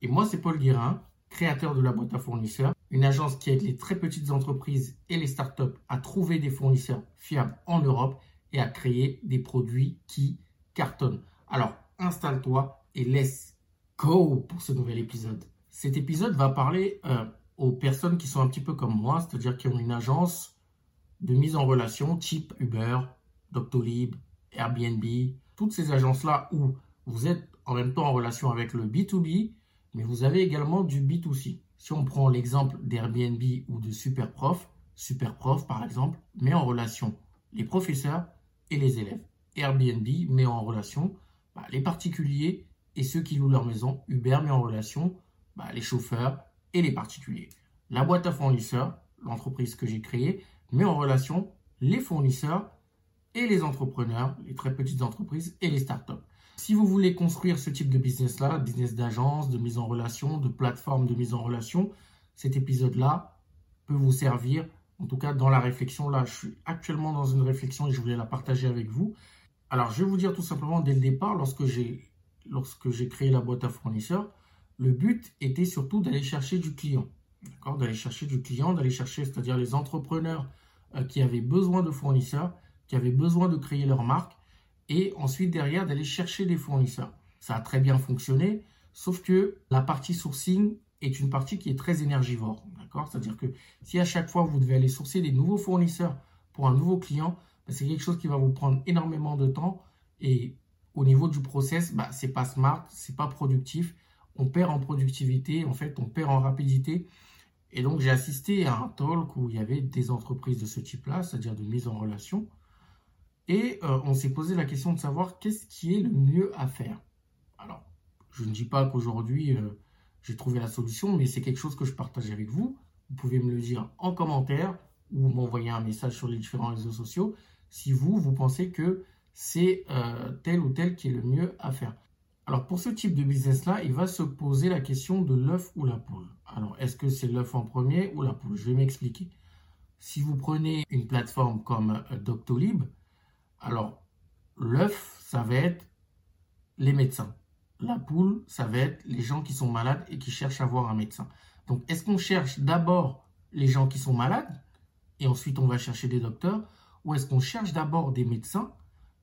Et moi, c'est Paul Guérin, créateur de la boîte à fournisseurs, une agence qui aide les très petites entreprises et les startups à trouver des fournisseurs fiables en Europe et à créer des produits qui cartonnent. Alors, installe-toi et laisse go pour ce nouvel épisode. Cet épisode va parler euh, aux personnes qui sont un petit peu comme moi, c'est-à-dire qui ont une agence de mise en relation type Uber, Doctolib, Airbnb, toutes ces agences-là où vous êtes en même temps en relation avec le B2B, mais vous avez également du B2C. Si on prend l'exemple d'Airbnb ou de Superprof, Superprof par exemple, met en relation les professeurs et les élèves. Airbnb met en relation bah, les particuliers et ceux qui louent leur maison. Uber met en relation bah, les chauffeurs et les particuliers. La boîte à fournisseurs, l'entreprise que j'ai créée, met en relation les fournisseurs et les entrepreneurs, les très petites entreprises et les startups. Si vous voulez construire ce type de business-là, business d'agence, de mise en relation, de plateforme de mise en relation, cet épisode-là peut vous servir, en tout cas dans la réflexion. Là, je suis actuellement dans une réflexion et je voulais la partager avec vous. Alors, je vais vous dire tout simplement dès le départ, lorsque j'ai lorsque créé la boîte à fournisseurs, le but était surtout d'aller chercher du client. D'aller chercher du client, d'aller chercher, c'est-à-dire les entrepreneurs euh, qui avaient besoin de fournisseurs, qui avaient besoin de créer leur marque, et ensuite derrière d'aller chercher des fournisseurs. Ça a très bien fonctionné, sauf que la partie sourcing est une partie qui est très énergivore. D'accord? C'est-à-dire que si à chaque fois vous devez aller sourcer des nouveaux fournisseurs pour un nouveau client, ben, c'est quelque chose qui va vous prendre énormément de temps et au niveau du process, bah, c'est pas smart, c'est pas productif. On perd en productivité, en fait, on perd en rapidité. Et donc, j'ai assisté à un talk où il y avait des entreprises de ce type-là, c'est-à-dire de mise en relation. Et euh, on s'est posé la question de savoir qu'est-ce qui est le mieux à faire. Alors, je ne dis pas qu'aujourd'hui, euh, j'ai trouvé la solution, mais c'est quelque chose que je partage avec vous. Vous pouvez me le dire en commentaire ou m'envoyer un message sur les différents réseaux sociaux si vous, vous pensez que c'est euh, tel ou tel qui est le mieux à faire. Alors pour ce type de business-là, il va se poser la question de l'œuf ou la poule. Alors est-ce que c'est l'œuf en premier ou la poule? Je vais m'expliquer. Si vous prenez une plateforme comme Doctolib, alors l'œuf, ça va être les médecins. La poule, ça va être les gens qui sont malades et qui cherchent à voir un médecin. Donc est-ce qu'on cherche d'abord les gens qui sont malades et ensuite on va chercher des docteurs ou est-ce qu'on cherche d'abord des médecins?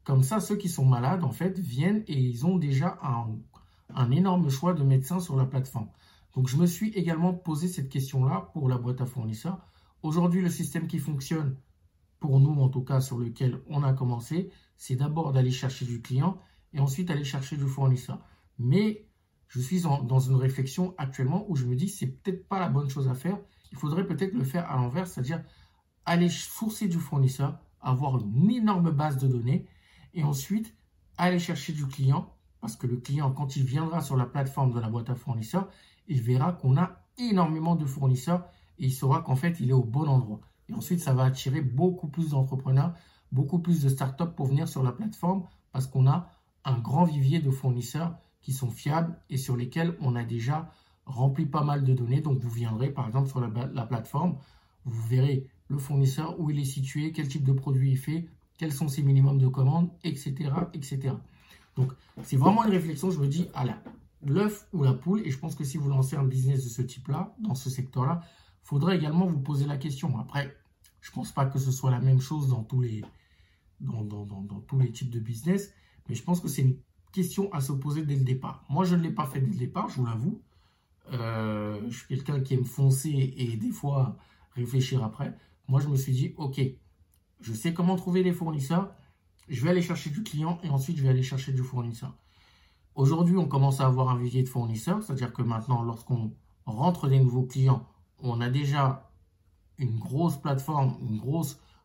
Comme ça, ceux qui sont malades, en fait, viennent et ils ont déjà un, énorme choix de médecins sur la plateforme. Donc, je me suis également posé cette question-là pour la boîte à fournisseurs. Aujourd'hui, le système qui fonctionne, pour nous en tout cas, sur lequel on a commencé, c'est d'abord d'aller chercher du client et ensuite aller chercher du fournisseur. Mais je suis dans une réflexion actuellement où je me dis c'est peut-être pas la bonne chose à faire. Il faudrait peut-être le faire à l'envers, c'est-à-dire aller sourcer du fournisseur, avoir une énorme base de données et ensuite aller chercher du client parce que le client, quand il viendra sur la plateforme de la boîte à fournisseurs, il verra qu'on a énormément de fournisseurs et il saura qu'en fait, il est au bon endroit. Et ensuite, ça va attirer beaucoup plus d'entrepreneurs, beaucoup plus de startups pour venir sur la plateforme parce qu'on a un grand vivier de fournisseurs qui sont fiables et sur lesquels on a déjà rempli pas mal de données. Donc, vous viendrez par exemple sur la, la plateforme, vous verrez le fournisseur, où il est situé, quel type de produit il fait, quels sont ses minimums de commandes, etc. etc. Donc, c'est vraiment une réflexion, je me dis, à l'œuf ou la poule, et je pense que si vous lancez un business de ce type-là, dans ce secteur-là, faudrait également vous poser la question. Après, je ne pense pas que ce soit la même chose dans tous les, dans, tous les types de business, mais je pense que c'est une question à se poser dès le départ. Moi, je ne l'ai pas fait dès le départ, je vous l'avoue. Euh, je suis quelqu'un qui aime foncer et des fois réfléchir après. Moi, je me suis dit, OK, je sais comment trouver des fournisseurs, je vais aller chercher du client et ensuite je vais aller chercher du fournisseur. Aujourd'hui, on commence à avoir un vivier de fournisseurs, c'est-à-dire que maintenant, lorsqu'on rentre des nouveaux clients, on a déjà une grosse plateforme,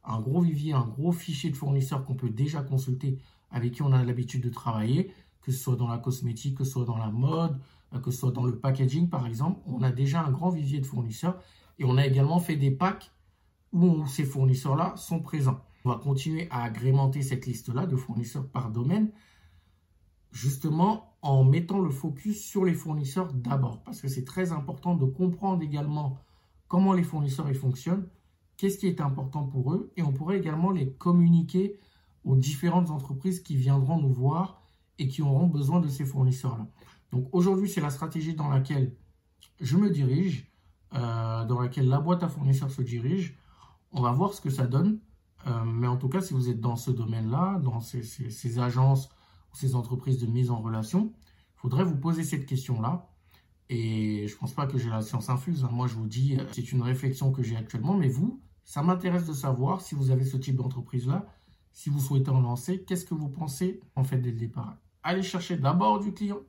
un gros vivier, un gros fichier de fournisseurs qu'on peut déjà consulter, avec qui on a l'habitude de travailler, que ce soit dans la cosmétique, que ce soit dans la mode, euh, que ce soit dans le packaging par exemple. On a déjà un grand vivier de fournisseurs et on a également fait des packs où ces fournisseurs-là sont présents. On va continuer à agrémenter cette liste-là de fournisseurs par domaine, justement en mettant le focus sur les fournisseurs d'abord, parce que c'est très important de comprendre également comment les fournisseurs fonctionnent, qu'est-ce qui est important pour eux, et on pourrait également les communiquer aux différentes entreprises qui viendront nous voir et qui auront besoin de ces fournisseurs-là. Donc aujourd'hui, c'est la stratégie dans laquelle je me dirige, euh, dans laquelle la boîte à fournisseurs se dirige. On va voir ce que ça donne. Euh, mais en tout cas, si vous êtes dans ce domaine-là, dans ces, agences ou ces entreprises de mise en relation, il faudrait vous poser cette question-là. Et je ne pense pas que j'ai la science infuse. Hein. Moi, je vous dis, euh, c'est une réflexion que j'ai actuellement. Mais vous, ça m'intéresse de savoir si vous avez ce type d'entreprise-là, si vous souhaitez en lancer, qu'est-ce que vous pensez en fait dès le départ? Allez chercher d'abord du client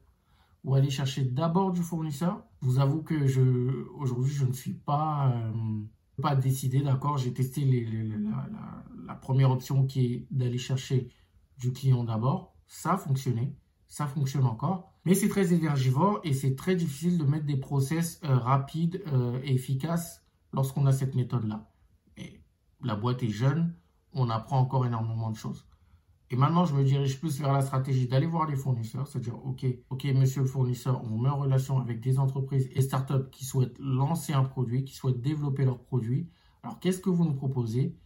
ou aller chercher d'abord du fournisseur. Je vous avoue que je, aujourd'hui, je ne suis pas, euh, pas décidé, d'accord? J'ai testé la, première option qui est d'aller chercher du client d'abord. Ça a fonctionné, ça fonctionne encore. Mais c'est très énergivore et c'est très difficile de mettre des process euh, rapides euh, et efficaces lorsqu'on a cette méthode-là. Mais la boîte est jeune, on apprend encore énormément de choses. Et maintenant, je me dirige plus vers la stratégie d'aller voir les fournisseurs, c'est-à-dire, OK, OK, monsieur le fournisseur, on vous met en relation avec des entreprises et startups qui souhaitent lancer un produit, qui souhaitent développer leur produit. Alors, qu'est-ce que vous nous proposez?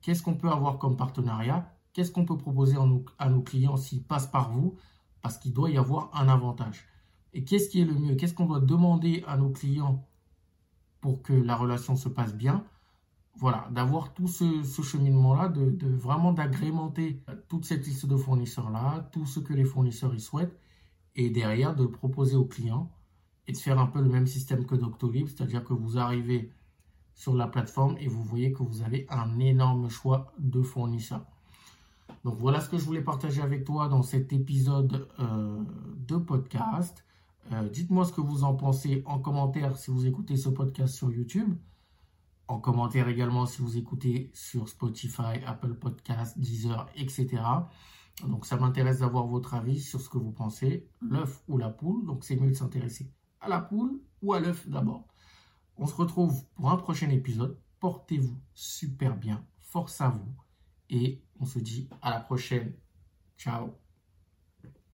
Qu'est-ce qu'on peut avoir comme partenariat? Qu'est-ce qu'on peut proposer à nos clients s'ils passent par vous? Parce qu'il doit y avoir un avantage. Et qu'est-ce qui est le mieux? Qu'est-ce qu'on doit demander à nos clients pour que la relation se passe bien? Voilà, d'avoir tout ce, cheminement-là, de, vraiment d'agrémenter toute cette liste de fournisseurs-là, tout ce que les fournisseurs y souhaitent, et derrière de proposer aux clients et de faire un peu le même système que Doctolib, c'est-à-dire que vous arrivez sur la plateforme et vous voyez que vous avez un énorme choix de fournisseurs. Donc voilà ce que je voulais partager avec toi dans cet épisode euh, de podcast. Euh, dites-moi ce que vous en pensez en commentaire si vous écoutez ce podcast sur YouTube en commentaire également si vous écoutez sur Spotify, Apple Podcasts, Deezer, etc. Donc ça m'intéresse d'avoir votre avis sur ce que vous pensez, l'œuf ou la poule. Donc c'est mieux de s'intéresser à la poule ou à l'œuf d'abord. On se retrouve pour un prochain épisode. Portez-vous super bien, force à vous et on se dit à la prochaine. Ciao